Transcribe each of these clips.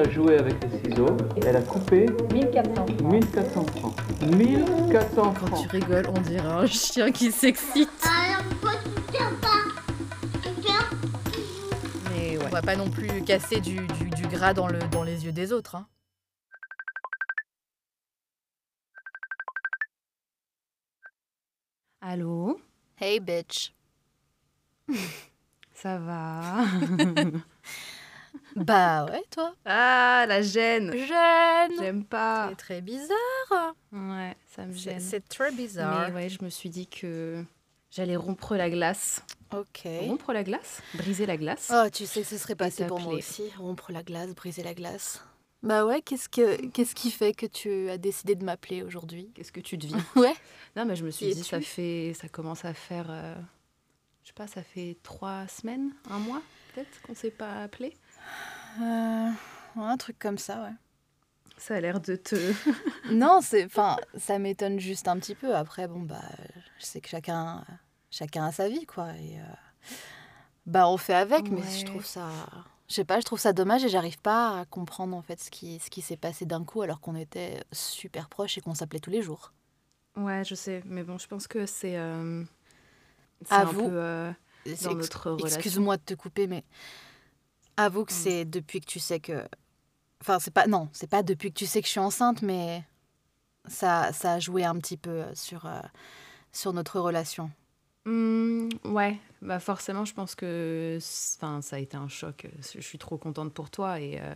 Elle a joué avec les ciseaux, elle a coupé 1400 francs. 1400 francs. 1400 Quand francs. tu rigoles, on dirait un chien qui s'excite. Alors pourquoi tu tiens pas Tu tiens Mais ouais. On va pas non plus casser du, du- du gras dans, le, dans les yeux des autres. Hein. Allô? Hey bitch. Ça va? Bah ouais, toi. Ah, la gêne Jeune. J'aime pas C'est très bizarre. Ouais, ça me gêne. c'est très bizarre. Mais ouais, je me suis dit que j'allais rompre la glace. Ok. Rompre la glace? Briser la glace Oh, tu sais que ce serait passé pour moi aussi. Rompre la glace, briser la glace. Bah ouais, qu'est-ce que qu'est-ce qui fait que tu as décidé de m'appeler aujourd'hui? Qu'est-ce que tu deviens? Ouais. Non, mais je me suis Qui dit, ça fait, ça commence à faire, euh, je sais pas, ça fait trois semaines, un mois peut-être qu'on s'est pas appelé. Euh, ouais, un truc comme ça, ouais. Ça a l'air de te. non, c'est, enfin, ça m'étonne juste un petit peu. Après, bon bah, je sais que chacun, chacun a sa vie, quoi. Et euh, bah, on fait avec, mais je trouve ça, je sais pas, je trouve ça dommage et j'arrive pas à comprendre en fait ce qui, ce qui s'est passé d'un coup alors qu'on était super proches et qu'on s'appelait tous les jours. Ouais, je sais, mais bon, je pense que c'est. euh, c'est À un vous. peu, euh, C'est dans ex- notre relation. Excuse-moi de te couper, mais avoue que Mm. c'est depuis que tu sais que. Enfin, c'est pas. Non, c'est pas depuis que tu sais que je suis enceinte, mais ça, ça a joué un petit peu sur, euh, sur notre relation. Hmm, ouais, bah forcément, je pense que enfin, ça a été un choc. Je suis trop contente pour toi. Et, euh,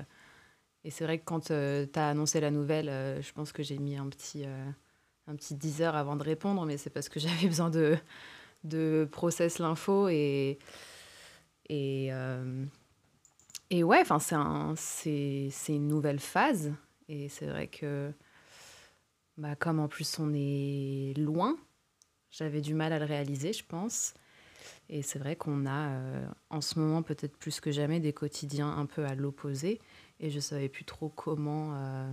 et c'est vrai que quand tu as annoncé la nouvelle, euh, je pense que j'ai mis un petit, euh, un petit 10 heures avant de répondre, mais c'est parce que j'avais besoin de, de process l'info. Et, et, euh, et ouais, enfin, c'est un- c'est c'est une nouvelle phase. Et c'est vrai que, bah, comme en plus on est loin, j'avais du mal à le réaliser, je pense. Et c'est vrai qu'on a, euh, en ce moment, peut-être plus que jamais, des quotidiens un peu à l'opposé. Et je savais plus trop comment, euh,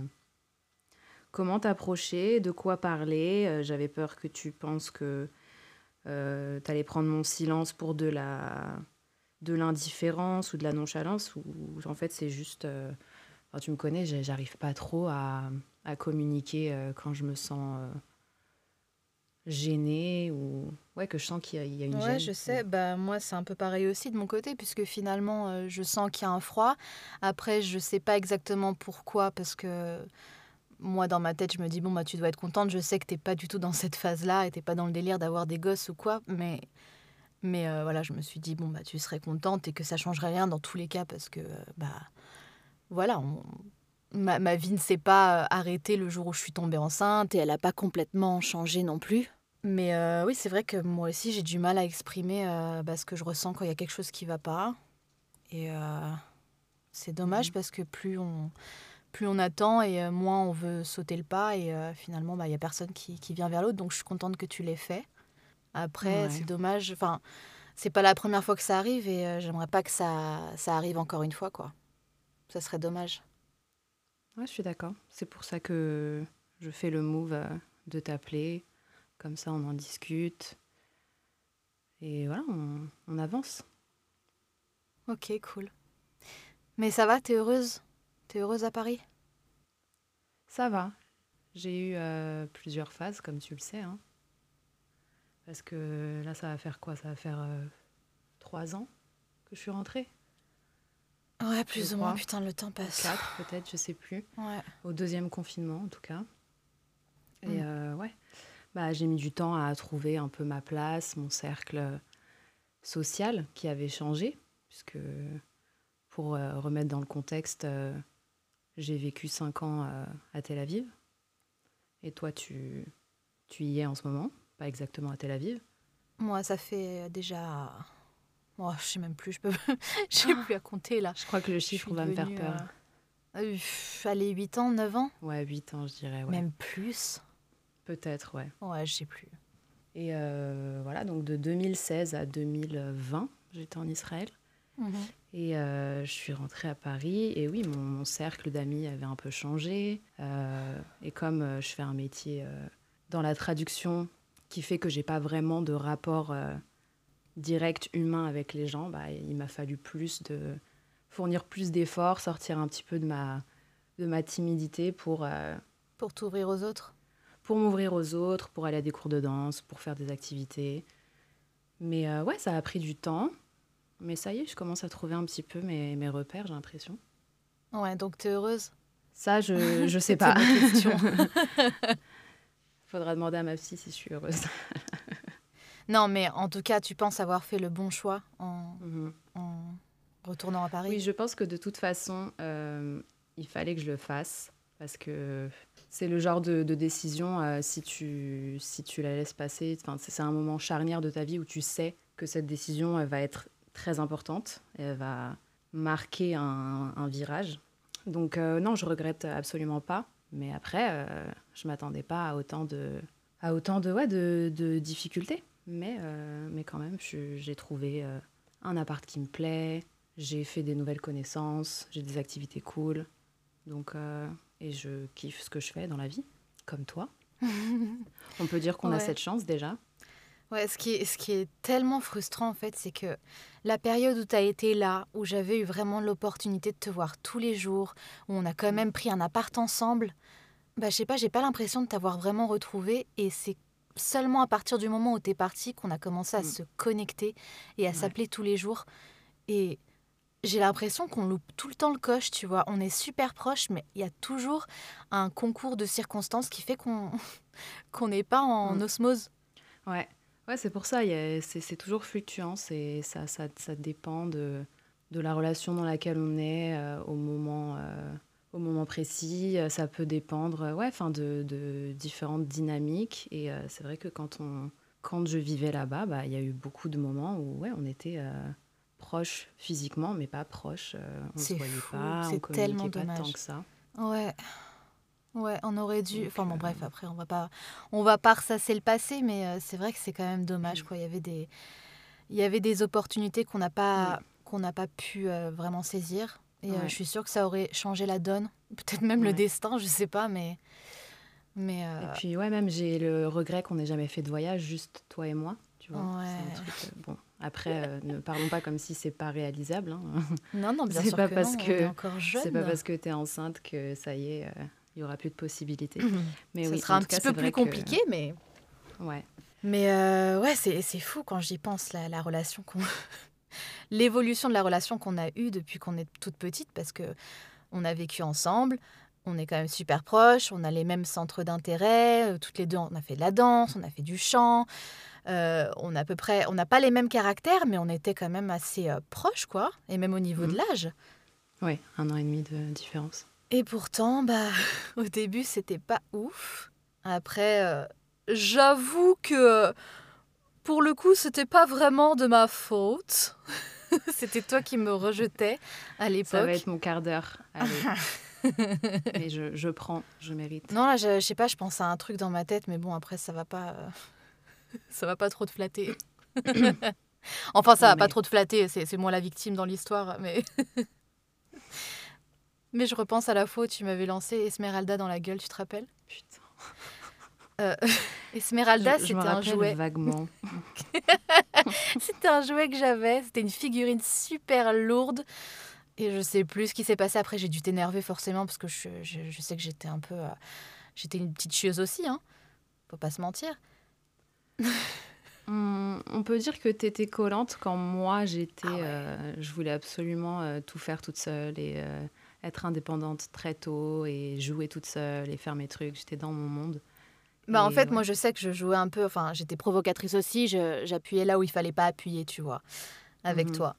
comment t'approcher, de quoi parler. Euh, J'avais peur que tu penses que tu allais prendre mon silence pour de la de l'indifférence ou de la nonchalance. Ou en fait, c'est juste... euh, enfin, tu me connais, j'arrive pas trop à, à communiquer euh, quand je me sens... euh, gênée ou ouais que je sens qu'il y, a- il y a une Ouais, gêne. je sais. Bah, moi, c'est un peu pareil aussi de mon côté, puisque finalement, je sens qu'il y a un froid. Après, je sais pas exactement pourquoi, parce que moi, dans ma tête, je me dis, bon, bah, tu dois être contente. Je sais que t'es pas du tout dans cette phase-là et t'es pas dans le délire d'avoir des gosses ou quoi. Mais, mais euh, voilà, je me suis dit, bon, bah, tu serais contente et que ça changerait rien dans tous les cas, parce que, euh, bah, voilà, on- ma, ma vie ne s'est pas euh, arrêtée le jour où je suis tombée enceinte et elle a pas complètement changé non plus. Mais euh, oui, c'est vrai que moi aussi, j'ai du mal à exprimer euh, bah, ce que je ressens quand il y a quelque chose qui va pas. Et c'est dommage Mhm. parce que plus on, plus on attend et moins on veut sauter le pas. Et finalement, bah, il y a personne qui, qui vient vers l'autre. Donc je suis contente que tu l'aies fait. Après, Ouais. c'est dommage. Enfin, c'est pas la première fois que ça arrive et euh, j'aimerais pas que ça, ça arrive encore une fois, quoi. Ça serait dommage. Ouais, je suis d'accord. C'est pour ça que je fais le move euh, de t'appeler. Comme ça, on en discute. Et voilà, on, on avance. Ok, cool. Mais ça va, t'es heureuse? T'es heureuse à Paris? Ça va. J'ai eu euh, plusieurs phases, comme tu le sais. hein. Parce que là, ça va faire quoi? Ça va faire euh, trois ans que je suis rentrée? Ouais, plus ou moins. Putain, le temps passe. Quatre, peut-être, je sais plus. Ouais. Au deuxième confinement, en tout cas. Et Mm. euh, ouais, bah, j'ai mis du temps à trouver un peu ma place, mon cercle social qui avait changé, puisque pour euh, remettre dans le contexte, euh, j'ai vécu cinq ans à Tel Aviv. Et toi, tu, tu y es en ce moment, pas exactement à Tel Aviv. Moi, ça fait déjà. Oh, je sais même plus, je peux. J'ai plus à compter là. Je crois que le chiffre va me faire peur. euh, euh, allez, 8 ans, 9 ans? Ouais, 8 ans, je dirais. Ouais. Même plus Peut-être, ouais. Ouais, je sais plus. Et euh, voilà, donc de 2016 à 2020, j'étais en Israël. Et euh, je suis rentrée à Paris. Et oui, mon, mon cercle d'amis avait un peu changé. Euh, et comme je fais un métier dans la traduction qui fait que j'ai pas vraiment de rapport euh, direct humain avec les gens, bah, il m'a fallu plus de fournir plus d'efforts, sortir un petit peu de ma, de ma timidité pour, euh, Pour t'ouvrir aux autres? pour m'ouvrir aux autres, pour aller à des cours de danse, pour faire des activités. Mais euh, ouais, ça a pris du temps. Mais ça y est, je commence à trouver un petit peu mes, mes repères, j'ai l'impression. Ouais, donc t'es heureuse? Ça, je, je sais pas. question. Faudra demander à ma fille si je suis heureuse. non, mais en tout cas, tu penses avoir fait le bon choix en, Mhm. en retournant à Paris? Oui, je pense que de toute façon, euh, il fallait que je le fasse parce que c'est le genre de, de décision, euh, si, tu, si tu la laisses passer, c'est c'est un moment charnière de ta vie où tu sais que cette décision elle va être très importante, elle va marquer un, un virage. Donc euh, non, je regrette absolument pas, mais après, euh, je m'attendais pas à autant de, à autant de, ouais, de, de difficultés. Mais, euh, mais quand même, j'ai trouvé euh, un appart qui me plaît, j'ai fait des nouvelles connaissances, j'ai des activités cool. Donc, euh, et je kiffe ce que je fais dans la vie, comme toi. On peut dire qu'on a cette chance déjà. Ouais, ce qui est, ce qui est tellement frustrant en fait, c'est que la période où tu as été là, où j'avais eu vraiment l'opportunité de te voir tous les jours, où on a quand même pris un appart ensemble, bah je sais pas, j'ai pas l'impression de t'avoir vraiment retrouvé et c'est seulement à partir du moment où tu es parti qu'on a commencé à Mm. se connecter et à Ouais. s'appeler tous les jours et j'ai l'impression qu'on loupe tout le temps le coche, tu vois. On est super proches, mais il y a toujours un concours de circonstances qui fait qu'on qu'on n'est pas en Mm. osmose. Ouais, ouais c'est pour ça, c'est toujours fluctuant, c'est- ça, ça, ça dépend de, de la relation dans laquelle on est euh, au, moment, euh, au moment précis. Euh, Ça peut dépendre ouais, enfin, de, de différentes dynamiques. Et euh, c'est vrai que quand, on, quand je vivais là-bas, bah, il y a eu beaucoup de moments où ouais, on était proches physiquement, mais pas proches. euh, on se C'est voyait fou, pas, on c'est communiquait tellement pas dommage. tant que ça. Ouais. Ouais, on aurait dû. Enfin bon, euh, bref, après, on va pas, on va pas ressasser le passé, mais euh, c'est vrai que c'est quand même dommage, Mm. quoi. Il y avait des, il y avait des opportunités qu'on n'a pas, qu'on n'a pas pu euh, vraiment saisir. Et euh, je suis sûre que ça aurait changé la donne, peut-être même le destin, je sais pas, mais, mais euh, Et puis, ouais, même j'ai le regret qu'on n'ait jamais fait de voyage, juste toi et moi. Tu vois, Ouais. c'est un truc. euh, bon, après, euh, ne parlons pas comme si c'est pas réalisable. hein. non, non, bien c'est sûr pas que parce non, on que- est encore jeune. C'est pas parce que tu es enceinte que ça y est, euh, il y aura plus de possibilités. Mais Ça oui, sera un cas, petit peu plus que- compliqué, mais. Ouais. Mais euh, ouais, c'est c'est fou quand j'y pense, la, la relation qu'on. L'évolution de la relation qu'on a eue depuis qu'on est toute petite, parce que on a vécu ensemble, on est quand même super proches, on a les mêmes centres d'intérêt, euh, toutes les deux, on a fait de la danse, on a fait du chant, euh, on a à peu près. On n'a pas les mêmes caractères, mais on était quand même assez euh, proches, quoi, et même au niveau de Mhm. l'âge. Ouais, un an et demi de différence. Et pourtant, bah, au début, c'était pas ouf. Après, euh, j'avoue que pour le coup, c'était pas vraiment de ma faute. c'était toi qui me rejetais à Ça va l'époque. être mon quart d'heure. Mais je, je prends, je mérite. Non, là, je, je sais pas, je pense à un truc dans ma tête, mais bon, après, ça va pas, euh, ça va pas trop te flatter. enfin, ça va pas mais- trop te flatter, c'est moi la victime dans l'histoire, mais. Mais je repense à la fois où tu m'avais lancé Esmeralda dans la gueule, tu te rappelles? Putain. Euh, Esmeralda, c'était un jouet. vaguement. C'était un jouet que j'avais. C'était une figurine super lourde. Et je sais plus ce qui s'est passé après. J'ai dû t'énerver forcément parce que je, je- je sais que j'étais un peu. euh, j'étais une petite chieuse aussi, hein. Faut pas se mentir. Hum, On peut dire que tu étais collante quand moi j'étais. Ah ouais. euh, je voulais absolument tout faire toute seule et être indépendante très tôt et jouer toute seule et faire mes trucs. J'étais dans mon monde. Bah, en fait, ouais. moi, je sais que je jouais un peu. Enfin, j'étais provocatrice aussi. J'appuyais là où il fallait pas appuyer, tu vois, avec Mhm. toi.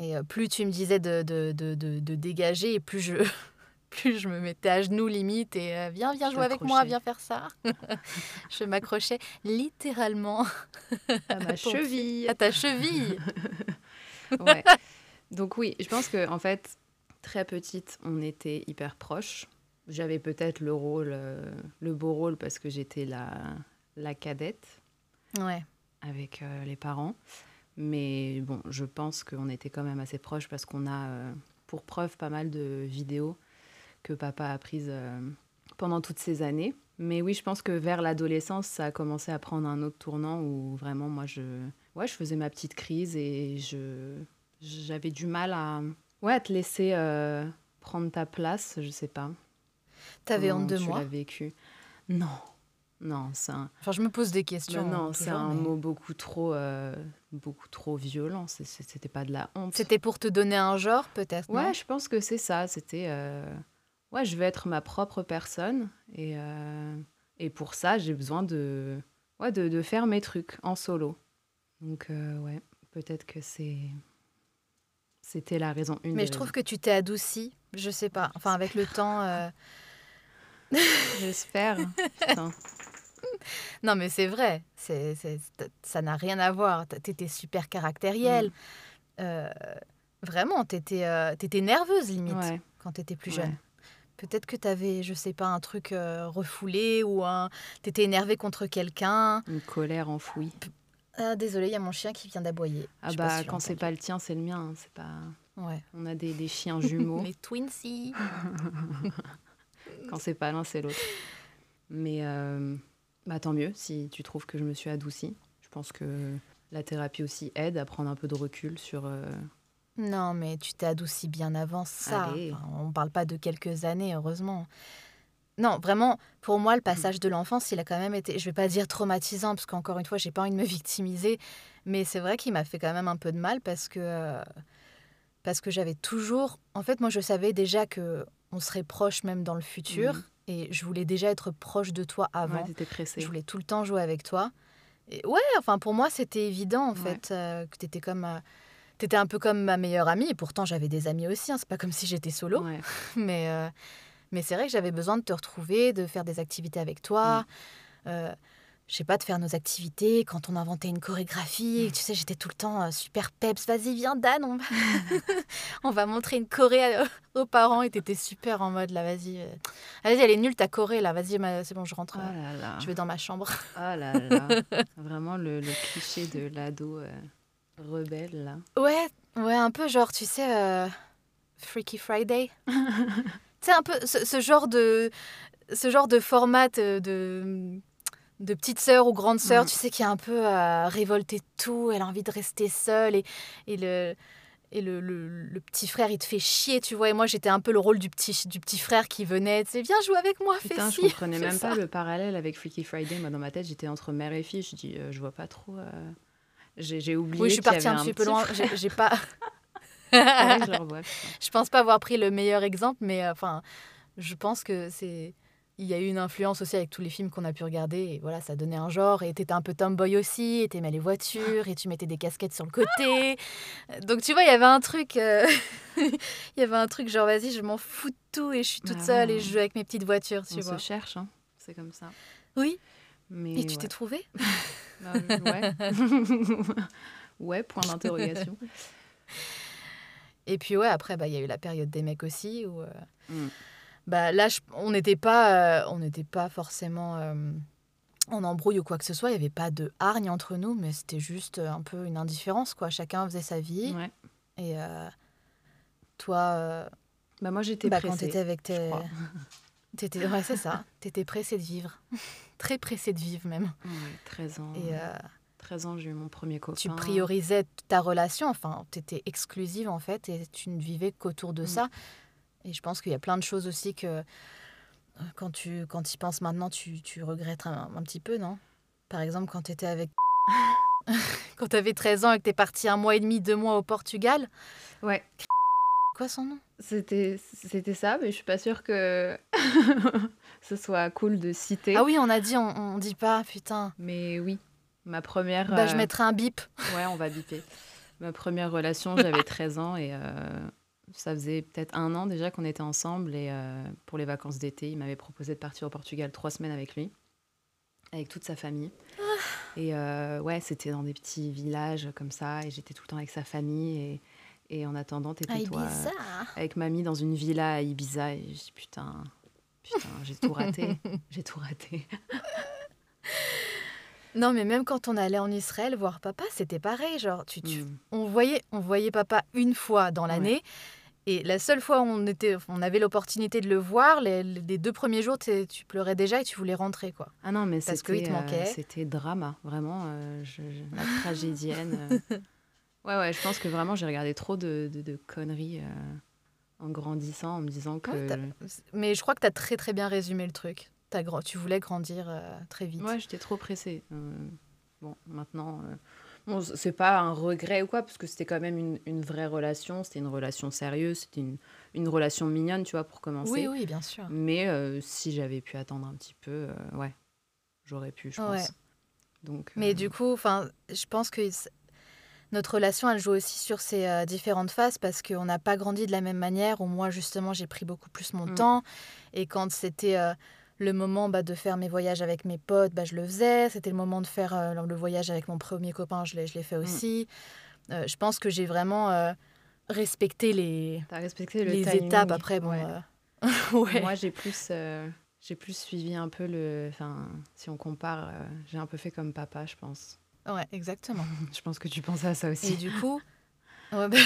Et euh, plus tu me disais de, de, de, de, dégager, et plus je, plus je me mettais à genoux limite. Et euh, viens, viens jouer avec moi, viens faire ça. je m'accrochais littéralement À ma cheville. à ta cheville. Ouais. Donc oui, je pense que en fait, très petite, on était hyper proches. J'avais peut-être le rôle, euh, le beau rôle parce que j'étais la, la cadette Ouais. avec euh, les parents. Mais bon, je pense qu'on était quand même assez proches parce qu'on a, euh, pour preuve, pas mal de vidéos que papa a prises euh, pendant toutes ces années. Mais oui, je pense que vers l'adolescence, ça a commencé à prendre un autre tournant où vraiment, moi, je, ouais, je faisais ma petite crise et je, j'avais du mal à, Ouais, te laisser euh, prendre ta place, je sais pas. T'avais honte de tu moi l'as vécu? Non, non, c'est un, Enfin, je me pose des questions. non, non, c'est un mais- mot beaucoup trop, euh, beaucoup trop violent. C'était pas de la honte. C'était pour te donner un genre, peut-être Ouais, je pense que c'est ça. C'était. euh, Ouais, je vais être ma propre personne. Et, euh, et pour ça, j'ai besoin de... Ouais, de, de faire mes trucs en solo. Donc, ouais, peut-être que c'est. C'était la raison une. Mais je trouve que tu t'es adoucie. Je sais pas. Enfin, avec le temps. euh, J'espère. Non, mais c'est vrai. C'est, ça n'a rien à voir. T'étais super caractérielle. Mm. Euh, vraiment, t'étais, euh, t'étais nerveuse limite Ouais. quand t'étais plus Ouais. jeune. Peut-être que t'avais, je sais pas, un truc refoulé ou un... t'étais énervé contre quelqu'un. Une colère enfouie. Ah, désolé, il y a mon chien qui vient d'aboyer. Ah bah, si quand c'est pas le tien, c'est le mien. hein, C'est pas... Ouais. On a des, des chiens jumeaux. Les Twinsies. Quand c'est pas l'un, c'est l'autre. Mais euh, bah, tant mieux si tu trouves que je me suis adoucie. Je pense que la thérapie aussi aide à prendre un peu de recul sur. euh, Non, mais tu t'es adoucie bien avant ça. Enfin, on parle pas de quelques années, heureusement. Non, vraiment, pour moi, le passage de l'enfance, il a quand même été, je vais pas dire traumatisant, parce qu'encore une fois, j'ai pas envie de me victimiser, mais c'est vrai qu'il m'a fait quand même un peu de mal parce que, euh, parce que j'avais toujours, en fait, moi, je savais déjà que on serait proche même dans le futur, Mhm. et je voulais déjà être proche de toi avant. Ouais, pressée. Je voulais tout le temps jouer avec toi. Et ouais, enfin pour moi c'était évident en Ouais. fait euh, que t'étais comme euh, t'étais un peu comme ma meilleure amie. Et pourtant j'avais des amis aussi. hein, c'est pas comme si j'étais solo. Ouais. Mais mais c'est vrai que j'avais besoin de te retrouver, de faire des activités avec toi. Mm. Euh, je sais pas, de faire nos activités. Quand on inventait une chorégraphie, Mm. tu sais, j'étais tout le temps euh, super peps. Vas-y, viens, Dan, on va, on va montrer une choré aux parents. Et t'étais super en mode, là, vas-y. euh, Vas-y, elle est nulle, ta choré, là. Vas-y, c'est bon, je rentre. Oh euh, là là. Je vais dans ma chambre. Oh là là. Vraiment le, le cliché de l'ado euh, rebelle, là. Ouais, ouais, un peu genre, tu sais, Freaky Friday. Sais, un peu ce, ce genre de ce genre de format euh, de de petite sœur ou grande sœur, Mm. tu sais, qui est un peu euh, révoltée de tout, elle a envie de rester seule et, et le et le, le- le petit frère, il te fait chier, tu vois. Et moi, j'étais un peu le rôle du petit, du petit frère qui venait, tu sais, viens jouer avec moi, fais Putain, je ci, comprenais même ça. pas le parallèle avec Freaky Friday. Moi, dans ma tête, j'étais entre mère et fille. Je dis, euh, je vois pas trop. euh, J'ai oublié. Oui, je suis partie un petit peu loin. j'ai pas. Je le pense pas avoir pris le meilleur exemple, mais euh, enfin, je pense que c'est. Il y a eu une influence aussi avec tous les films qu'on a pu regarder, et voilà, ça donnait un genre. Et t'étais un peu tomboy aussi, et t'aimais les voitures, et tu mettais des casquettes sur le côté. Donc tu vois, il y avait un truc. euh, Il y avait un truc genre, vas-y, je m'en fous de tout, et je suis toute Bah seule, et je joue avec mes petites voitures, tu On vois. se cherche, hein. c'est comme ça. Oui, Mais et tu ouais. t'es trouvé Bah, ouais. ouais, point d'interrogation. Et puis ouais, après, bah, il y a eu la période des mecs aussi, où. euh, Mm. bah, là, je- on n'était pas, euh, on n'était pas forcément euh, en embrouille ou quoi que ce soit. Il n'y avait pas de hargne entre nous, mais c'était juste un peu une indifférence, quoi. Chacun faisait sa vie. Ouais. Et toi, Bah, moi, j'étais bah, quand pressée. t'étais avec tes... T'étais... Ouais, c'est ça. T'étais pressée de vivre. Très pressée de vivre, même. Ouais, 13 ans. Et 13 ans, j'ai eu mon premier copain. tu priorisais ta relation. Enfin, t'étais exclusive, en fait, et tu ne vivais qu'autour de Mm. ça. Et je pense qu'il y a plein de choses aussi que... euh, Quand tu quand y penses maintenant, tu, tu regrettes un, un petit peu, non? Par exemple, quand tu étais avec... quand tu avais 13 ans et que tu es parti un mois et demi, deux mois au Portugal? Ouais, Quoi son nom? C'était c'était ça, mais je suis pas sûre que ce soit cool de citer. Ah oui, on a dit, on, on dit pas, putain. Mais oui, ma première. Bah, je euh, mettrai un bip. Ouais, on va biper. Ma première relation, j'avais 13 ans et euh, ça faisait peut-être un an déjà qu'on était ensemble. Et euh, pour les vacances d'été, il m'avait proposé de partir au Portugal trois semaines avec lui, avec toute sa famille. Et euh, ouais, c'était dans des petits villages comme ça. Et j'étais tout le temps avec sa famille. Et, et en attendant, t'étais Ah, toi avec mamie dans une villa à Ibiza. Et je dis putain, putain, j'ai tout raté. j'ai tout raté. Non, mais même quand on allait en Israël voir papa, c'était pareil. Genre, tu, tu- Mm. on, voyait, on voyait papa une fois dans l'année. Et la seule fois où on, était, on avait l'opportunité de le voir, les, les deux premiers jours, tu pleurais déjà et tu voulais rentrer. quoi. Ah non, mais Parce te manquait. euh, c'était drama, vraiment. euh, je- je- la tragédienne. euh, Ouais, ouais, je pense que vraiment j'ai regardé trop de, de, de conneries en grandissant, en me disant que. Ouais, Mais je crois que tu as très très bien résumé le truc. Grand... Tu voulais grandir euh, très vite. Ouais, j'étais trop pressée. Euh, bon, maintenant, euh, bon, c'est pas un regret ou quoi, parce que c'était quand même une, une vraie relation, c'était une relation sérieuse, c'était une, une relation mignonne, tu vois, pour commencer. oui, oui, bien sûr. Mais euh, si j'avais pu attendre un petit peu, ouais, j'aurais pu, je Ouais. pense. Donc, Mais du coup, enfin, je pense que notre relation, elle joue aussi sur ces euh, différentes phases parce qu'on n'a pas grandi de la même manière. Ou moi, justement, j'ai pris beaucoup plus mon Mm. temps. Et quand c'était euh, le moment bah, de faire mes voyages avec mes potes, bah, je le faisais. C'était le moment de faire euh, le voyage avec mon premier copain, je l'ai, je l'ai fait aussi. Euh, je pense que j'ai vraiment euh, respecté les, t'as respecté le les timing. étapes. Après, bon, Ouais. ouais. Moi, j'ai plus, j'ai plus suivi un peu le. Enfin, si on compare, j'ai un peu fait comme papa, je pense. ouais, exactement. Je pense que tu pensais à ça aussi. Et du coup, ouais, bah,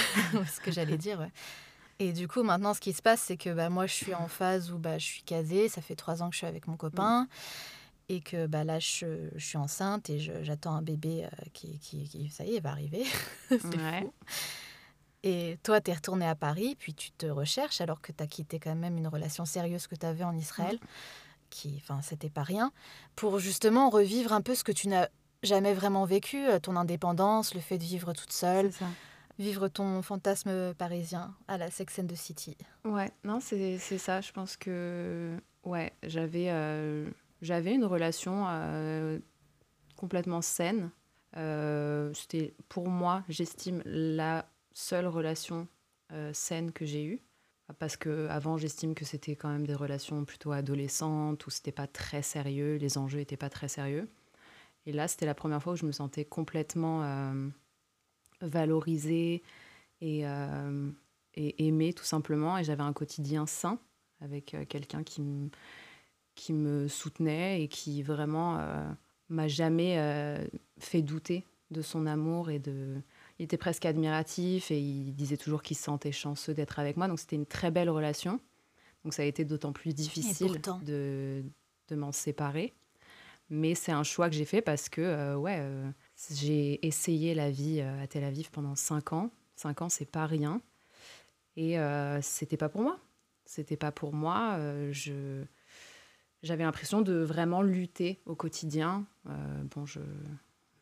ce que j'allais dire, ouais. Et du coup, maintenant, ce qui se passe, c'est que bah, moi, je suis en phase où bah, je suis casée. Ça fait trois ans que je suis avec mon copain. Et que bah, là, je, je suis enceinte et j'attends un bébé euh, qui, qui, qui, ça y est, va arriver. c'est Ouais. fou. Et toi, tu es retournée à Paris, puis tu te recherches alors que tu as quitté quand même une relation sérieuse que tu avais en Israël, qui, enfin, c'était pas rien, pour justement revivre un peu ce que tu n'as jamais vraiment vécu, euh, ton indépendance, le fait de vivre toute seule, C'est ça. Vivre ton fantasme parisien à la Sex and the City. Ouais, non, c'est ça. Je pense que ouais, j'avais euh, une relation euh, complètement saine. Euh, C'était pour moi, j'estime, la seule relation saine que j'ai eue. Parce que avant, j'estime que c'était quand même des relations plutôt adolescentes où c'était pas très sérieux, les enjeux étaient pas très sérieux. Et là, c'était la première fois où je me sentais complètement valorisée et, euh, et aimée tout simplement. Et j'avais un quotidien sain avec euh, quelqu'un qui, me- qui me soutenait et qui vraiment euh, m'a jamais euh, fait douter de son amour et de... Il était presque admiratif et il disait toujours qu'il se sentait chanceux d'être avec moi. Donc c'était une très belle relation. Donc ça a été d'autant plus difficile pourtant. de, de m'en séparer. Mais c'est un choix que j'ai fait parce que euh, ouais, j'ai essayé la vie euh, à Tel Aviv pendant cinq ans. Cinq ans, c'est pas rien. Et euh, c'était pas pour moi. C'était pas pour moi. Euh, je j'avais l'impression de vraiment lutter au quotidien. Euh, bon, je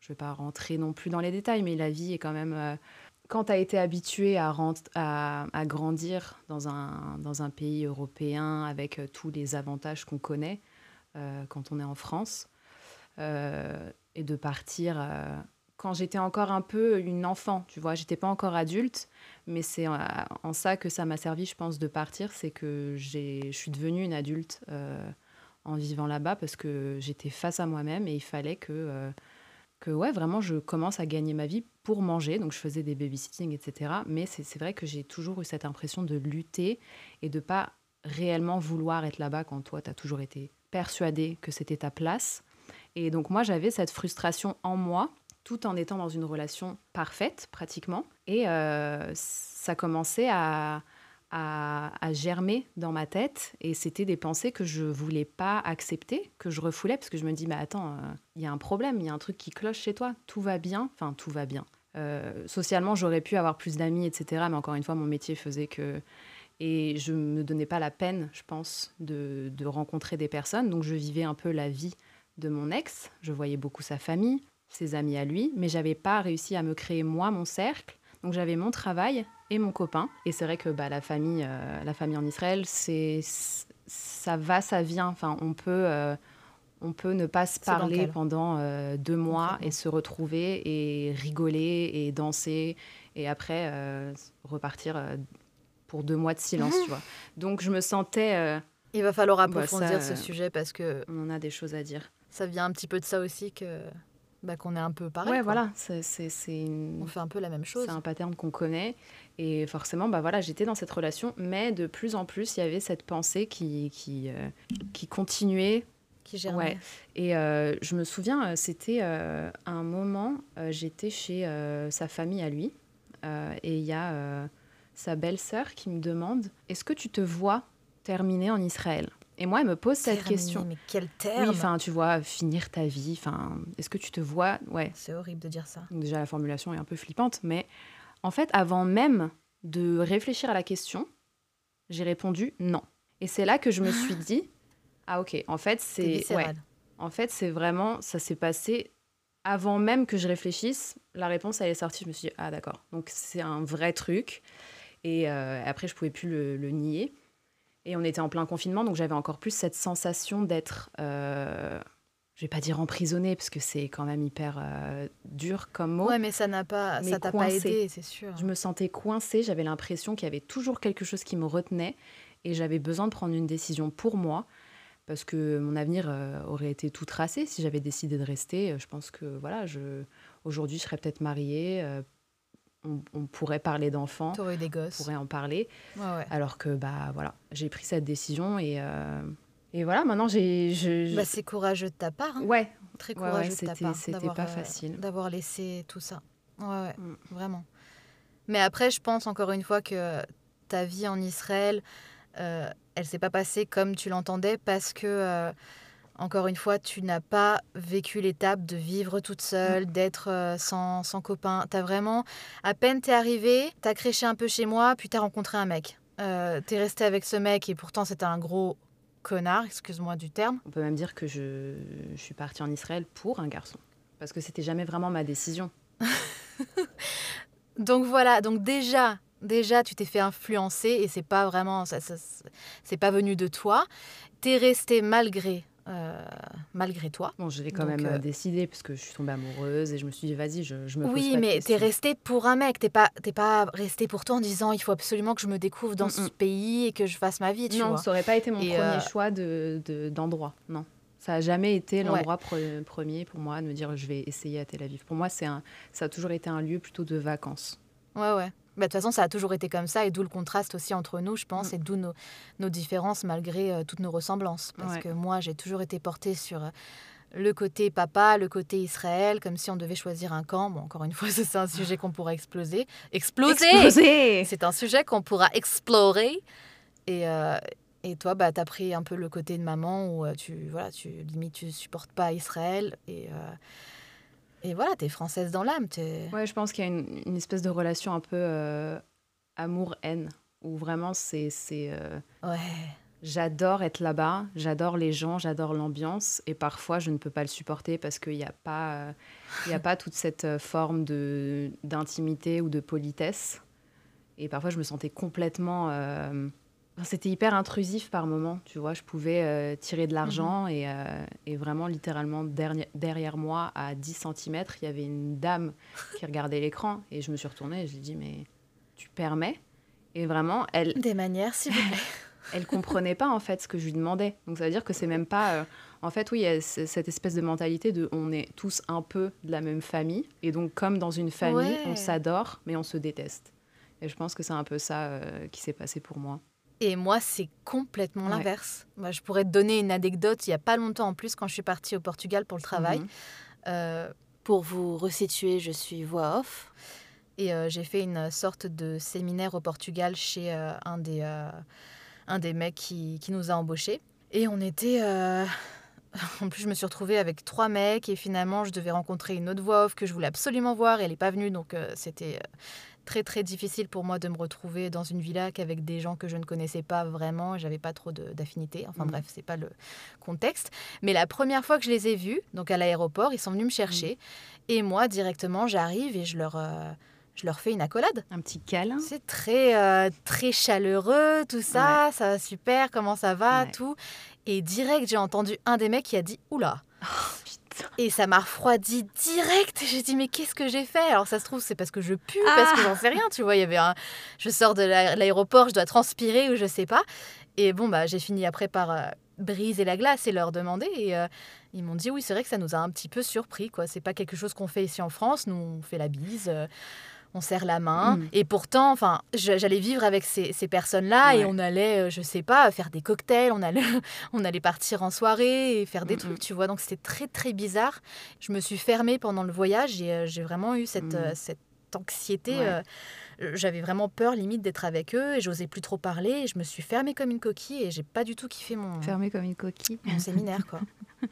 je vais pas rentrer non plus dans les détails, mais la vie est quand même. quand tu as été habitué à, à, à grandir dans un, dans un pays européen avec tous les avantages qu'on connaît quand on est en France, et de partir euh, quand j'étais encore un peu une enfant, tu vois, j'étais pas encore adulte, mais c'est en, en ça que ça m'a servi, je pense, de partir, c'est que je suis devenue une adulte euh, en vivant là-bas parce que j'étais face à moi-même et il fallait que, euh, que ouais, vraiment, je commence à gagner ma vie pour manger. Donc, je faisais des babysitting, etc. Mais c'est, c'est vrai que j'ai toujours eu cette impression de lutter et de pas réellement vouloir être là-bas quand toi, tu as toujours été persuadé que c'était ta place. Et donc, moi, j'avais cette frustration en moi tout en étant dans une relation parfaite, pratiquement. Et euh, ça commençait à, germer dans ma tête. Et c'était des pensées que je voulais pas accepter, que je refoulais, parce que je me dis, mais attends, euh, il y a un problème, il y a un truc qui cloche chez toi, tout va bien. Enfin, tout va bien. Euh, socialement, j'aurais pu avoir plus d'amis, etc. Mais encore une fois, mon métier faisait que... Et je me donnais pas la peine, je pense, de rencontrer des personnes. Donc, je vivais un peu la vie de mon ex. Je voyais beaucoup sa famille, ses amis à lui, mais j'avais pas réussi à me créer moi mon cercle. Donc j'avais mon travail et mon copain. Et c'est vrai que bah, la famille, euh, la famille en Israël, c'est ça va, ça vient. Enfin, on peut, euh, on peut ne pas se parler bancal. pendant euh, deux mois et se retrouver et rigoler et danser et après repartir pour deux mois de silence, tu vois. Donc je me sentais, Il va falloir Bah, approfondir ça, ce sujet parce que on en a des choses à dire. Ça vient un petit peu de ça aussi que bah, qu'on est un peu pareil. ouais, quoi. voilà, c'est une... On fait un peu la même chose. C'est un pattern qu'on connaît. Et forcément, bah voilà, j'étais dans cette relation, mais de plus en plus, il y avait cette pensée qui, qui, euh, qui continuait. Qui Ouais. Et euh, je me souviens, euh, c'était euh, un moment, j'étais chez sa famille à lui, et il y a sa belle-sœur qui me demande Est-ce que tu te vois terminer en Israël? Et moi, elle me pose cette question. Mais quel Oui, terme enfin, tu vois, finir ta vie. Enfin, est-ce que tu te vois Ouais, C'est horrible de dire ça. déjà la formulation est un peu flippante, mais en fait, avant même de réfléchir à la question, j'ai répondu non. Et c'est là que je me suis dit, ah ok, en fait, C'est ouais, en fait, c'est vraiment, ça s'est passé avant même que je réfléchisse. La réponse, elle est sortie. Je me suis dit, ah d'accord. Donc c'est un vrai truc. Et euh, après, je pouvais plus le, le nier. Et on était en plein confinement, donc j'avais encore plus cette sensation d'être, euh, je vais pas dire emprisonnée, parce que c'est quand même hyper euh, dur comme mot. Ouais, mais ça n'a pas, ça t'a pas aidé, c'est sûr. Je me sentais coincée, j'avais l'impression qu'il y avait toujours quelque chose qui me retenait et j'avais besoin de prendre une décision pour moi parce que mon avenir euh, aurait été tout tracé si j'avais décidé de rester. Euh, Je pense que voilà, je aujourd'hui je serais peut-être mariée, on, on pourrait parler d'enfants, T'aurais on pourrait en parler, Ouais, ouais. alors que bah voilà, j'ai pris cette décision et euh, et voilà, maintenant j'ai je, Bah, c'est courageux de ta part. hein. ouais, Très ouais, courageux de ta part. c'était pas euh, facile. D'avoir laissé tout ça. Ouais, ouais, Mm. vraiment. Mais après, je pense encore une fois que ta vie en Israël, euh, elle s'est pas passée comme tu l'entendais parce que, euh, encore une fois, tu n'as pas vécu l'étape de vivre toute Mm. seule, d'être euh, sans, sans copain. T'as vraiment, à peine t'es arrivé, t'as créché un peu chez moi, puis t'as rencontré un mec. Euh, t'es resté avec ce mec et pourtant c'était un gros connard, excuse-moi du terme. on peut même dire que je, je suis partie en Israël pour un garçon parce que c'était jamais vraiment ma décision. Donc voilà, donc déjà, déjà tu t'es fait influencer et c'est pas vraiment, ça, ça- c'est pas venu de toi. T'es resté malgré, euh, malgré toi. Bon, je l'ai quand Donc, même euh, euh, décidé parce que je suis tombée amoureuse et je me suis dit, vas-y, je, je me pose Oui, pas mais t'es questions. resté pour un mec. T'es pas, t'es pas resté pour toi en disant il faut absolument que je me découvre dans Mm, ce mm. pays et que je fasse ma vie, tu Non, vois. ça aurait pas été mon Et, premier euh, choix de, de- d'endroit. Non. Ça a jamais été Ouais. l'endroit pre- premier pour moi de me dire je vais essayer à Tel Aviv. Pour moi, c'est un, ça a toujours été un lieu plutôt de vacances. Ouais, ouais. Bah, De toute façon, ça a toujours été comme ça, et d'où le contraste aussi entre nous, je pense, Mm. et d'où nos, nos différences malgré euh, toutes nos ressemblances. Parce Ouais. que moi, j'ai toujours été portée sur euh, le côté papa, le côté Israël, comme si on devait choisir un camp. Bon, encore une fois, c'est un sujet qu'on pourra exploser. Exploser C'est un sujet qu'on pourra explorer. Et, euh, et toi, bah, t'as pris un peu le côté de maman où tu, voilà, tu limite, tu supportes pas Israël. Et, et voilà, t'es française dans l'âme. Ouais, je pense qu'il y a une, une espèce de relation un peu euh, amour-haine où vraiment c'est, euh, Ouais. J'adore être là-bas, j'adore les gens, j'adore l'ambiance et parfois je ne peux pas le supporter parce qu'il n'y a, pas, euh, il y a pas toute cette euh, forme d'intimité ou de politesse. Et parfois je me sentais complètement... euh, C'était hyper intrusif par moments, tu vois. Je pouvais euh, tirer de l'argent et, euh, et vraiment littéralement derni- derrière moi, à 10 cm, il y avait une dame qui regardait l'écran et je me suis retournée et je lui ai dit mais tu permets? Et vraiment, elle, Des manières, s'il vous plaît. elle comprenait pas en fait ce que je lui demandais. Donc ça veut dire que c'est même pas. euh, en fait, oui, il y a c- cette espèce de mentalité de on est tous un peu de la même famille. Et donc, comme dans une famille, Ouais. on s'adore, mais on se déteste. Et je pense que c'est un peu ça qui s'est passé pour moi. Et moi, c'est complètement Ouais. l'inverse. Moi, je pourrais te donner une anecdote il n'y a pas longtemps en plus, quand je suis partie au Portugal pour le travail. Mhm. Euh, pour vous resituer, je suis voix off. Et euh, j'ai fait une sorte de séminaire au Portugal chez euh, un, des, un des mecs qui, qui nous a embauchés. Et on était... En plus, je me suis retrouvée avec trois mecs et finalement, je devais rencontrer une autre voix off que je voulais absolument voir et elle n'est pas venue. Donc, c'était très, très difficile pour moi de me retrouver dans une villa qu'avec des gens que je ne connaissais pas vraiment. J'avais pas trop d'affinité. Enfin, Mhm. bref, c'est pas le contexte. Mais la première fois que je les ai vus, donc à l'aéroport, ils sont venus me chercher. Et moi, directement, j'arrive et je leur, euh, je leur fais une accolade. Un petit câlin. C'est très, euh, très chaleureux, tout ça. Ça va super, comment ça va, Ouais. tout. Et direct, j'ai entendu un des mecs qui a dit Oula Putain. Et ça m'a refroidi direct. J'ai dit Mais qu'est-ce que j'ai fait? Alors, ça se trouve, c'est parce que je pue, Ah parce que j'en sais rien. Tu vois, il y avait un. Je sors de l'aé- l'aéroport, je dois transpirer ou je sais pas. Et bon, bah, j'ai fini après par euh, briser la glace et leur demander. Et euh, ils m'ont dit Oui, c'est vrai que ça nous a un petit peu surpris. quoi. C'est pas quelque chose qu'on fait ici en France. Nous, on fait la bise. euh, on serre la main. Mm. Et pourtant, enfin, j'allais vivre avec ces, ces personnes-là et on allait, euh, je sais pas, faire des cocktails, on allait, on allait partir en soirée et faire des Mm, trucs, mm. tu vois. Donc c'était très, très bizarre. Je me suis fermée pendant le voyage et euh, j'ai vraiment eu cette, euh, cette cette anxiété. Ouais. euh, J'avais vraiment peur limite d'être avec eux et j'osais plus trop parler. Et je me suis fermée comme une coquille et j'ai pas du tout kiffé mon, Fermé comme une coquille. mon séminaire quoi.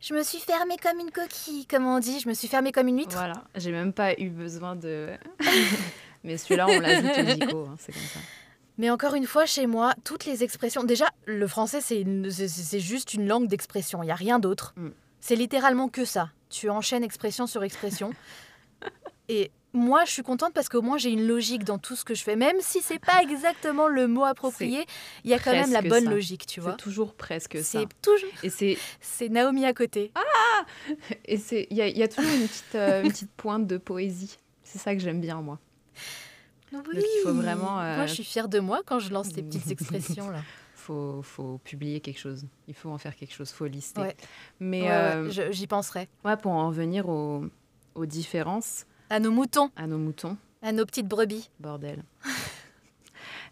je me suis fermée comme une coquille, comme on dit. Je me suis fermée comme une huître. Voilà, j'ai même pas eu besoin de. Mais celui-là, on l'a vite au dico, hein, c'est comme ça. Mais encore une fois, chez moi, toutes les expressions. Déjà, le français, c'est une- c'est- c'est juste une langue d'expression. Il n'y a rien d'autre. Mm. C'est littéralement que ça. Tu enchaînes expression sur expression. Et moi, je suis contente parce qu'au moins, j'ai une logique dans tout ce que je fais. Même si c'est pas exactement le mot approprié, il y a quand même la bonne ça. logique, tu vois. C'est toujours presque ça. C'est toujours. Et c'est C'est Naomi à côté. et c'est il y, a- il y a toujours une petite euh, une petite pointe de poésie. C'est ça que j'aime bien moi. Oui. il faut vraiment, euh, Moi, je suis fière de moi quand je lance ces petites expressions là. Faut faut publier quelque chose. Il faut en faire quelque chose. Faut lister. Ouais. Mais Ouais, euh, j'y penserai. ouais, pour en revenir aux, aux différences, À nos moutons, à nos moutons, à nos petites brebis. bordel.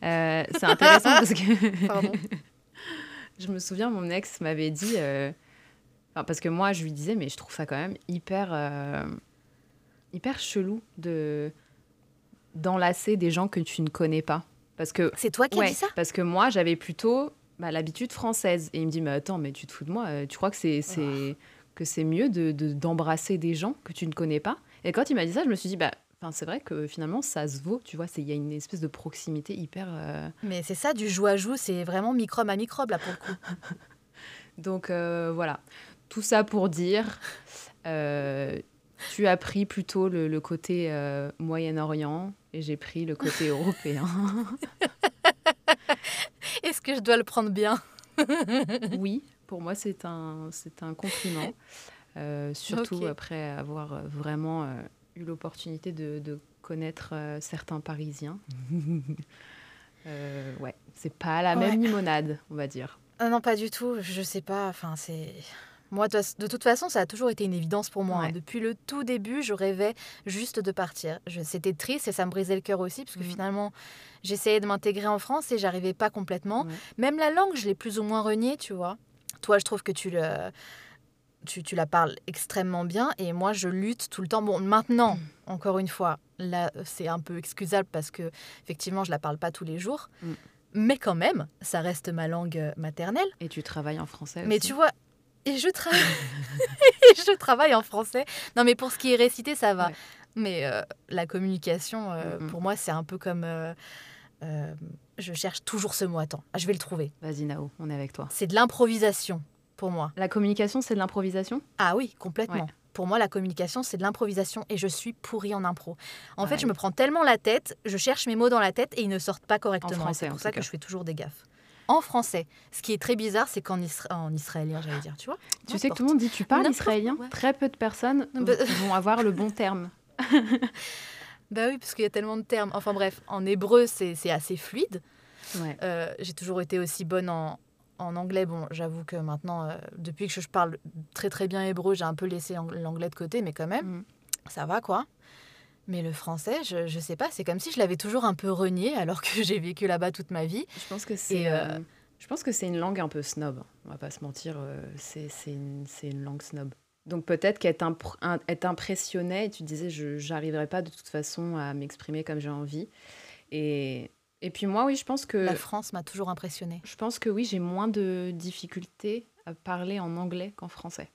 Euh, c'est intéressant parce que Pardon. Je me souviens, mon ex m'avait dit. euh, enfin, parce que moi, je lui disais, mais je trouve ça quand même hyper. euh, hyper chelou de d'enlacer des gens que tu ne connais pas. Parce que. C'est toi qui as ouais, dit ça? parce que moi, j'avais plutôt bah, l'habitude française. Et il me dit, mais attends, mais tu te fous de moi Tu crois que c'est. que c'est mieux de de- d'embrasser des gens que tu ne connais pas? Et quand il m'a dit ça, je me suis dit, bah. Enfin, c'est vrai que finalement, ça se vaut, tu vois. Il y a une espèce de proximité hyper. euh, Mais c'est ça, du joue à joue, c'est vraiment microbe à microbe là pour le coup. Donc euh, voilà, tout ça pour dire, euh, tu as pris plutôt le, le côté Moyen-Orient et j'ai pris le côté européen. Est-ce que je dois le prendre bien? Oui, pour moi c'est un, un compliment, surtout Ok. après avoir euh, vraiment euh, eu l'opportunité de, de connaître euh, certains Parisiens. Euh, ouais, c'est pas la Ouais. même limonade, on va dire. Ah Non, pas du tout. Je sais pas. Enfin, c'est. Moi, de, toute façon, ça a toujours été une évidence pour moi. hein. Ouais. Depuis le tout début, je rêvais juste de partir. Je- C'était triste et ça me brisait le cœur aussi, parce que Mhm. finalement, j'essayais de m'intégrer en France et j'arrivais pas complètement. Ouais. Même la langue, je l'ai plus ou moins reniée, tu vois. Toi, je trouve que tu le. Tu, tu la parles extrêmement bien et moi je lutte tout le temps. Bon, maintenant, Mm. encore une fois, là c'est un peu excusable parce que effectivement je la parle pas tous les jours, Mm. mais quand même, ça reste ma langue euh, maternelle. Et tu travailles en français Mais aussi tu vois, et je travaille, et je travaille en français. Non, mais pour ce qui est récité, ça va. Ouais. Mais euh, la communication, euh, Mhm. pour moi, c'est un peu comme. euh, je cherche toujours ce mot. Attends, ah, je vais le trouver. Vas-y Nao, on est avec toi. C'est de l'improvisation pour moi. La communication, c'est de l'improvisation? Ah oui, complètement. Ouais. Pour moi, la communication, c'est de l'improvisation et je suis pourrie en impro. En fait, je me prends tellement la tête, je cherche mes mots dans la tête et ils ne sortent pas correctement. C'est pour ça que je fais toujours des gaffes. En français. Ce qui est très bizarre, c'est qu'en isra- en israélien, j'allais dire, tu vois. Tu sais que tout le monde dit tu parles israélien. Très peu de personnes bah- vont avoir le bon terme. Bah oui, parce qu'il y a tellement de termes. Enfin bref, en hébreu, c'est c'est assez fluide. Ouais. Euh, J'ai toujours été aussi bonne en, en anglais. Bon, j'avoue que maintenant, euh, depuis que je parle très très bien hébreu, j'ai un peu laissé ang- l'anglais de côté, mais quand même, Mm. ça va quoi. Mais le français, je, je sais pas, c'est comme si je l'avais toujours un peu renié alors que j'ai vécu là-bas toute ma vie. Je pense que c'est. Et, euh, euh, je pense que c'est une langue un peu snob. On va pas se mentir. c'est une, langue snob. Donc peut-être qu'être impr- impressionné, et tu disais, je j'arriverai pas de toute façon à m'exprimer comme j'ai envie. Et, et puis moi, oui, je pense que La France m'a toujours impressionnée. je pense que oui, j'ai moins de difficultés à parler en anglais qu'en français.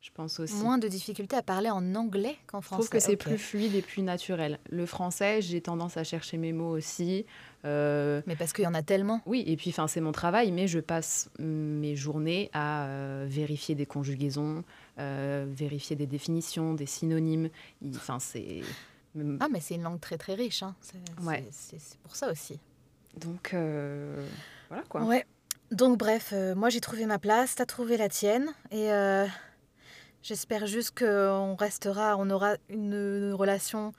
Je pense aussi. Moins de difficultés à parler en anglais qu'en Je français. trouve que c'est plus fluide et plus naturel. Le français, j'ai tendance à chercher mes mots aussi. Euh, Mais parce qu'il y en a tellement. oui, et puis enfin c'est mon travail, mais je passe mm, mes journées à euh, vérifier des conjugaisons, euh, vérifier des définitions, des synonymes. Enfin c'est Ah, mais c'est une langue très très riche. hein. C'est Ouais. pour ça aussi. donc euh, voilà quoi. Ouais. Donc bref, euh, moi j'ai trouvé ma place, t'as trouvé la tienne, et euh, j'espère juste qu'on restera, on aura une, une relation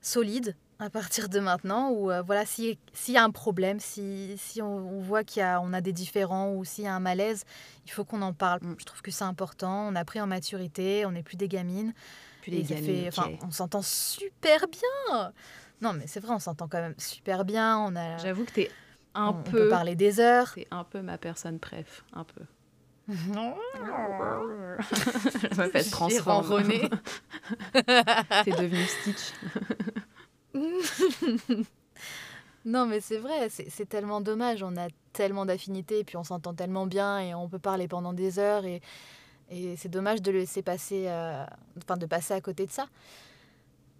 solide à partir de maintenant, euh, voilà, si- s'il y a un problème, si, si on, on voit qu'il y a, on a des différends ou s'il y a un malaise, il faut qu'on en parle. Mm. Je trouve que c'est important, on a pris en maturité, on n'est plus des gamines, Les ok. enfin, on s'entend super bien. Non mais c'est vrai, on s'entend quand même super bien, on a, J'avoue que t'es un on, on peu, peut parler des heures. t'es un peu ma personne préf, un peu. Non. Je me fais J'ai transforme. ronronné. T'es devenu Stitch. Non, mais c'est vrai, c'est c'est tellement dommage. On a tellement d'affinités, et puis on s'entend tellement bien, et on peut parler pendant des heures, et, et c'est dommage de le laisser passer, euh, enfin de passer à côté de ça.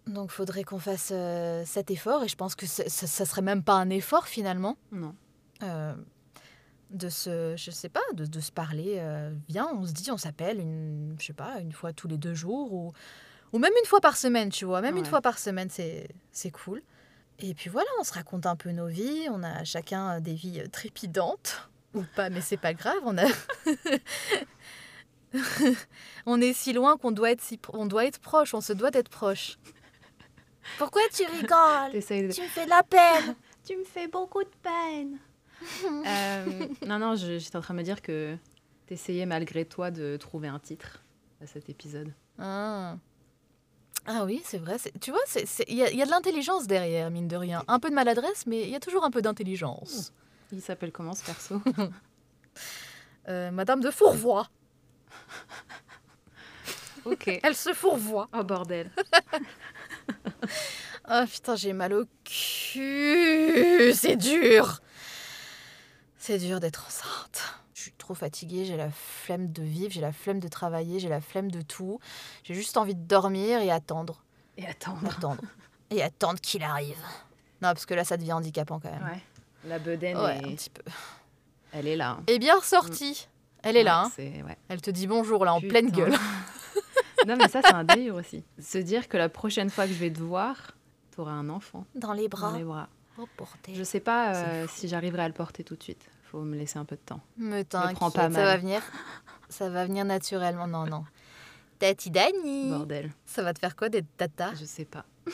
Donc, faudrait qu'on fasse euh, cet effort, et je pense que ce- ça serait même pas un effort finalement, Non. euh, de se, je sais pas, de, de se parler. viens, on se dit, on s'appelle, une, je sais pas, une fois tous les deux jours, ou, ou même une fois par semaine, tu vois. Même une fois par semaine, c'est cool. Et puis voilà, on se raconte un peu nos vies. On a chacun des vies trépidantes. Ou pas, mais c'est pas grave. On, a... on est si loin qu'on doit, être si... pro- on doit être proche. On se doit d'être proche. Pourquoi tu rigoles? De- Tu me fais de la peine. Tu me fais beaucoup de peine. Euh, non, non, je- j'étais en train de me dire que t'essayais malgré toi de trouver un titre à cet épisode. Ah, Ah oui, c'est vrai. c'est- Tu vois, c'est- c'est- il y, a- il y a de l'intelligence derrière, mine de rien. Un peu de maladresse, mais il y a toujours un peu d'intelligence. Il s'appelle comment ce perso? Euh, Madame de Fourvois. Ok. Elle se fourvoie. Oh bordel. Ah putain, j'ai mal au cul. C'est dur. C'est dur d'être enceinte. Je suis trop fatiguée, j'ai la flemme de vivre, j'ai la flemme de travailler, j'ai la flemme de tout. J'ai juste envie de dormir et attendre. Et attendre. Attendre. et attendre qu'il arrive. Non, parce que là, ça devient handicapant quand même. Ouais. La bedaine, Ouais, est- un petit peu. elle est là. hein. Et bien ressortie. Elle est là. Hein. ouais. Elle te dit bonjour là en Putain. pleine gueule. non, mais ça, c'est un délire aussi. Se dire que la prochaine fois que je vais te voir, t'auras un enfant Dans les dans bras. les bras. Oh. Je sais pas euh, si j'arriverai à le porter tout de suite. Faut me laisser un peu de temps. Me t'inquiète, pas ça va venir. Ça va venir naturellement. Non, non. Tati Dani. Bordel. Ça va te faire quoi d'être tata? Je sais pas. tu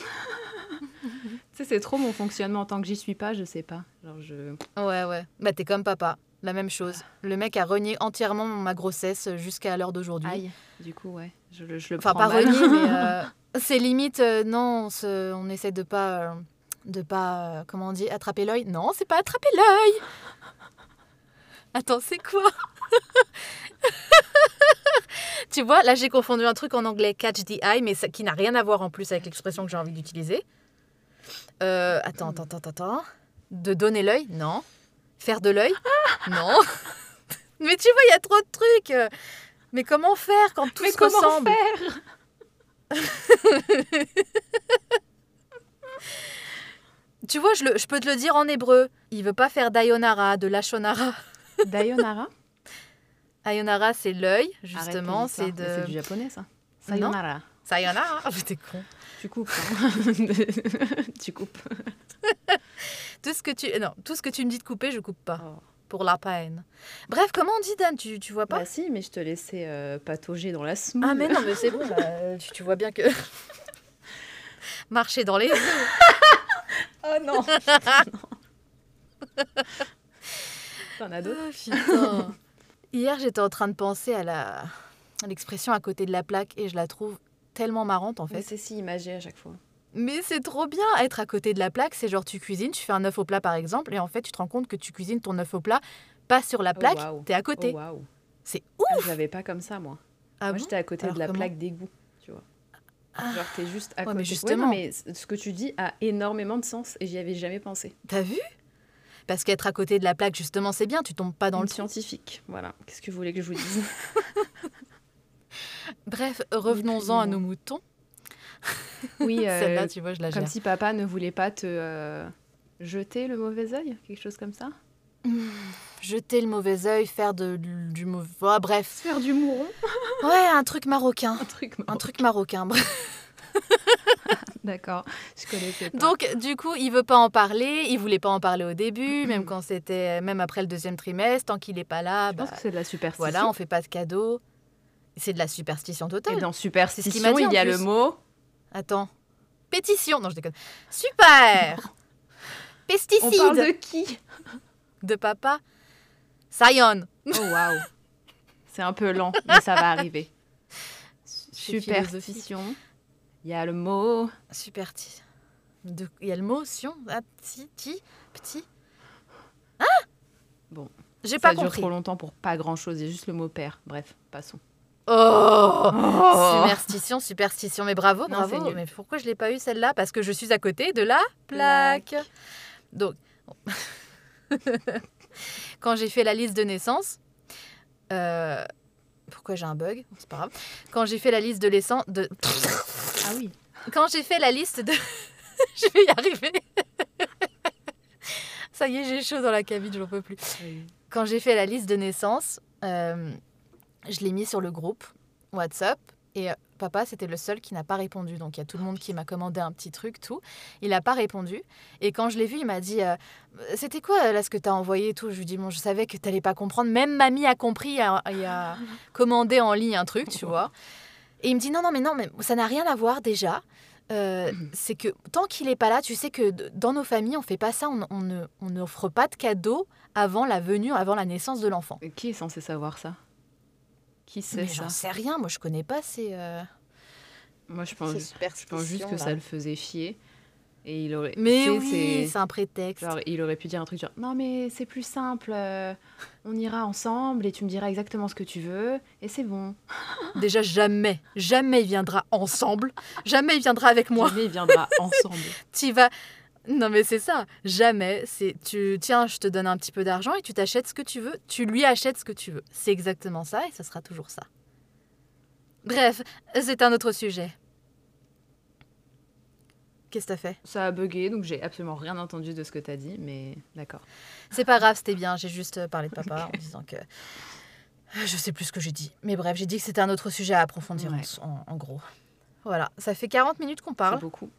sais, c'est trop mon fonctionnement. Tant que j'y suis pas, je sais pas. Genre, je. Ouais, ouais. Bah, t'es comme papa. La même chose. Le mec a renié entièrement ma grossesse jusqu'à l'heure d'aujourd'hui. Aïe. Du coup, ouais. Je, le- je le Enfin, prends pas mal. renié, mais euh, c'est limite. euh, non, on, se- on essaie de pas. euh, de pas. comment on dit Attraper l'œil Non, c'est pas attraper l'œil Attends, c'est quoi? Tu vois, là j'ai confondu un truc en anglais, catch the eye, mais ça, qui n'a rien à voir en plus avec l'expression que j'ai envie d'utiliser. Attends, attends, attends, attends. De donner l'œil? Non. Faire de l'œil? Non. mais tu vois, il y a trop de trucs. Mais comment faire quand tout Mais se comment ressemble? faire? Tu vois, je, le- je peux te le dire en hébreu. Il veut pas faire d'ayonara, de lachonara. Dayonara? Ayonara, c'est l'œil, justement. C'est Mais C'est de. du japonais, ça. Non. Sayonara. Sayonara Ah, mais t'es con. Tu coupes. hein. tu coupes. Tout ce, que tu... Non, tout ce que tu me dis de couper, je coupe pas. Oh. Pour la peine. Bref, comment on dit, Dan? Tu, tu vois pas? Bah si, mais je te laissais euh, patauger dans la semoule. Ah, mais non, mais c'est bon. euh, tu, tu vois bien que. Marcher dans les. Oh non T'en as d'autres? Ah. Hier, j'étais en train de penser à la l'expression à côté de la plaque et je la trouve tellement marrante en fait. c'est si imagé à chaque fois. Mais c'est trop bien être à côté de la plaque. C'est genre tu cuisines, tu fais un œuf au plat par exemple, et en fait tu te rends compte que tu cuisines ton œuf au plat pas sur la Oh, plaque, t'es à côté. Oh C'est Ah, Je l'avais pas comme ça, moi. Ah moi, bon? j'étais à côté Alors de la comment? plaque d'égout, tu vois. Ah. Genre, t'es juste à Ouais, côté. mais Ouais, justement. non, mais ce que tu dis a énormément de sens et j'y avais jamais pensé. T'as vu? Parce qu'être à côté de la plaque justement c'est bien, tu tombes pas dans le scientifique, voilà. Qu'est-ce que vous voulez que je vous dise? Bref, revenons-en à nos moutons. Oui, euh, Celle-là, tu vois, je la comme gère. si papa ne voulait pas te euh, jeter le mauvais œil, quelque chose comme ça. Jeter le mauvais œil, faire de, du mauvais. Ah, bref. Faire du mouron, Ouais, un truc marocain. un truc. Un truc marocain. bref. D'accord, je connaissais pas. Donc, du coup, il veut pas en parler. Il voulait pas en parler au début, même quand c'était, même après le deuxième trimestre, tant qu'il est pas là. je pense bah, que c'est de la superstition. voilà, on fait pas de cadeaux. C'est de la superstition Et totale. dans C'est ce superstition, il y a le mot. Attends. Pétition. Non, je déconne. Super. Pesticides On parle de qui? De papa. Sayon. Oh waouh C'est un peu lent, mais ça va arriver. Superstition. Il y a le mot. Super. De- Il y a le mot sion. Ah, petit, petit, petit. Ah Bon, J'ai Ça pas dure compris. trop longtemps pour pas grand chose. Il y a juste le mot père. Bref, passons. Oh, Oh. Superstition, superstition. Mais bravo, Non, bravo. nul. Mais pourquoi je l'ai pas eu celle-là? Parce que je suis à côté de la plaque. Donc, quand j'ai fait la liste de naissance, euh, pourquoi j'ai un bug? C'est pas grave. Quand j'ai fait la liste de naissance, de Ah oui. quand j'ai fait la liste de, je vais y arriver. Ça y est, j'ai chaud dans la cabine, j'en peux plus. Quand j'ai fait la liste de naissance, euh, je l'ai mis sur le groupe WhatsApp et euh, papa, c'était le seul qui n'a pas répondu. Donc il y a tout le monde qui m'a commandé un petit truc, tout. Il n'a pas répondu. Et quand je l'ai vu, il m'a dit euh, C'était quoi là ce que tu as envoyé et tout? Je lui dis Bon, je savais que tu n'allais pas comprendre. Même mamie a compris et a, et a commandé en ligne un truc, tu vois. Et il me dit Non, non, mais non, mais ça n'a rien à voir déjà. Euh, c'est que tant qu'il n'est pas là, tu sais que dans nos familles, on fait pas ça, on, on ne- on n'offre pas de cadeaux avant la venue, avant la naissance de l'enfant. Qui est censé savoir ça? Qui sait Mais ça j'en sais rien, moi je connais pas ces. euh, Moi, je pense, je pense juste que ça le faisait fier. Et il aurait. Mais oui, c'est- c'est un prétexte. Genre, il aurait pu dire un truc genre Non, mais c'est plus simple, euh, on ira ensemble et tu me diras exactement ce que tu veux et c'est bon. Déjà, jamais, jamais il viendra ensemble. Jamais il viendra avec moi. Jamais il viendra ensemble. Tu vas. Non, mais c'est ça. Jamais. C'est tu tiens, je te donne un petit peu d'argent et tu t'achètes ce que tu veux. Tu lui achètes ce que tu veux. C'est exactement ça et ça sera toujours ça. Bref, c'est un autre sujet. Qu'est-ce que t'as fait? Ça a bugué, donc j'ai absolument rien entendu de ce que t'as dit, mais d'accord. C'est pas grave, c'était bien. J'ai juste parlé de papa en disant que. Je sais plus ce que j'ai dit. Mais bref, j'ai dit que c'était un autre sujet à approfondir en- Ouais. en, en gros. Voilà, ça fait 40 minutes qu'on C'est parle. beaucoup.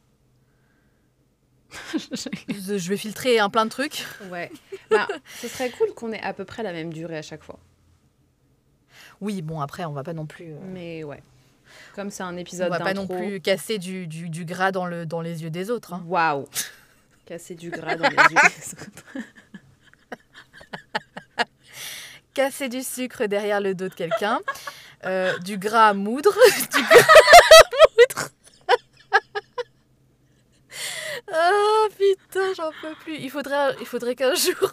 Je vais filtrer un plein de trucs. ouais. Bah, ce serait cool qu'on ait à peu près la même durée à chaque fois. Oui, bon, après, on va pas non plus. euh, Mais ouais. Comme c'est un on épisode va pas non plus casser du, du, du gras dans, le, dans les yeux des autres. hein. Waouh Casser du gras dans les yeux. des autres. Casser du sucre derrière le dos de quelqu'un. euh, du gras à moudre. du gras à moudre. Ah putain, j'en peux plus. Il faudrait, il faudrait qu'un jour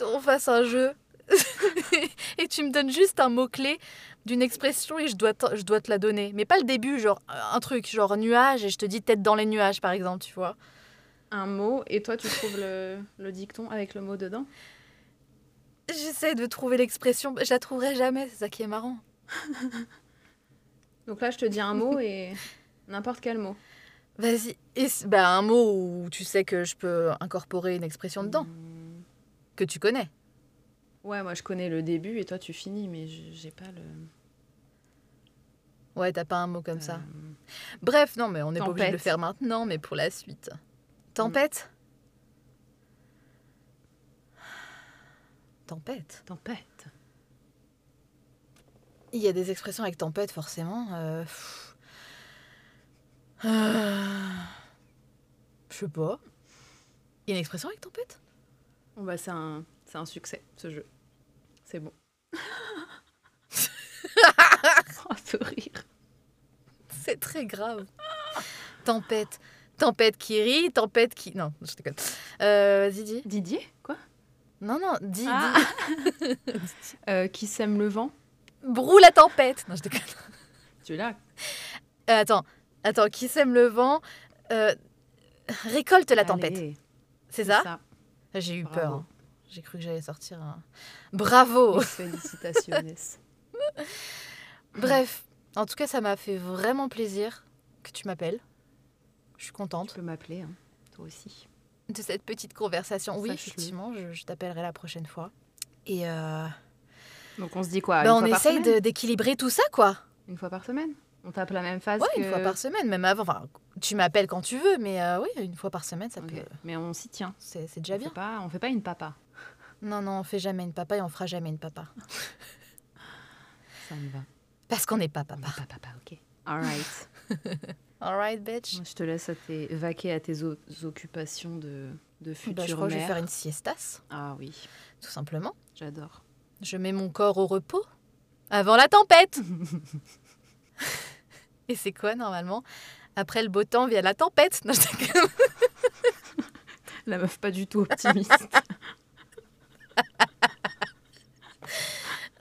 on fasse un jeu et tu me donnes juste un mot-clé d'une expression et je dois, te- je dois te la donner. Mais pas le début, genre un truc, genre nuage et je te dis tête dans les nuages par exemple, tu vois. un mot, et toi tu trouves le, le dicton avec le mot dedans? J'essaie de trouver l'expression, je la trouverai jamais, c'est ça qui est marrant. Donc là je te dis un mot et n'importe quel mot. Vas-y. Bah, un mot où tu sais que je peux incorporer une expression dedans, Hmm. que tu connais. Ouais, moi je connais le début et toi tu finis, mais j'ai pas le. Ouais, t'as pas un mot comme ça. euh, Bref, non, mais on n'est pas obligé de le faire maintenant, mais pour la suite. Tempête? Tempête? Tempête. Il y a des expressions avec tempête, forcément. euh, Euh, Je sais pas. Il y a une expression avec tempête? Bon bah c'est un, c'est un succès ce jeu. C'est bon. oh, ce rire. C'est très grave. tempête. Tempête qui rit, tempête qui... Non, je déconne. Euh, dis. Didier? Quoi? Non, non, dis, Ah. Euh, Qui sème le vent Brou la tempête. Non, je déconne. Tu l'as Euh, attends, attends, qui sème le vent euh, récolte la tempête. C'est ça, J'ai eu Bravo. peur. hein. J'ai cru que j'allais sortir un... Bravo Félicitations. Bref, en tout cas, ça m'a fait vraiment plaisir que tu m'appelles. Je suis tu contente peux m'appeler, hein, toi aussi. de cette petite conversation. Oui, effectivement, je, je t'appellerai la prochaine fois. Et euh, Donc on se dit quoi bah, une on fois essaye d'équilibrer tout ça, quoi. Une fois par semaine? On tape la même phase Ouais, que... une fois par semaine, même avant. Enfin, tu m'appelles quand tu veux, mais euh, oui, une fois par semaine, ça Ok. peut. Mais on s'y tient. C'est c'est déjà on bien. Fait pas, on fait pas une papa. Non, non, on fait jamais une papa et on fera jamais une papa. Ça me va. Parce qu'on n'est pas On papa. pas papa, ok. Alright. Alright, bitch. je te laisse à tes, vaquer à tes o- occupations de, de future Bah, je crois que je vais mère. faire une siestas, Ah oui, tout simplement. j'adore. Je mets mon corps au repos avant la tempête. Et c'est quoi normalement? Après le beau temps vient la tempête. Non, je. La meuf pas du tout optimiste.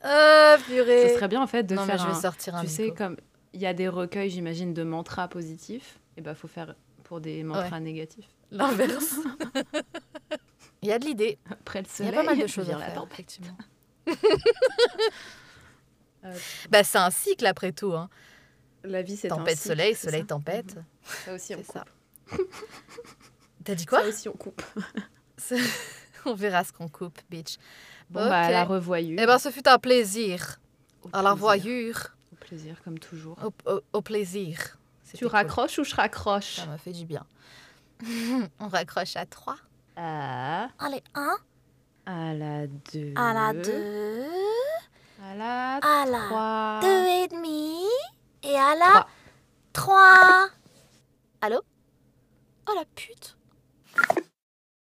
Ah, purée. Ce serait bien en fait de non, mais faire je vais un- sortir un Tu sais, comme il y a des recueils, j'imagine, de mantras positifs, et ben faut faire pour des mantras négatifs. L'inverse. Il y a de l'idée. Après le Il y a soleil, pas mal de choses à faire, effectivement. Bah, c'est un cycle après tout. Hein. La vie, c'est Tempête, soleil, soleil, ça tempête. Ça aussi, on ça. coupe. T'as dit quoi Ça aussi, on coupe. On verra ce qu'on coupe, bitch. Bon, bah, à la revoyure. Eh ben, ce fut un plaisir. Au À la revoyure. Au plaisir, comme toujours. Au, au- au plaisir. Tu cool. raccroches ou je raccroche Ça m'a fait du bien. On raccroche à 3. À, Allez, un, à la 2. à la deux, À la à la 3. deux et demi et à la Trois. trois. Allô? Oh la pute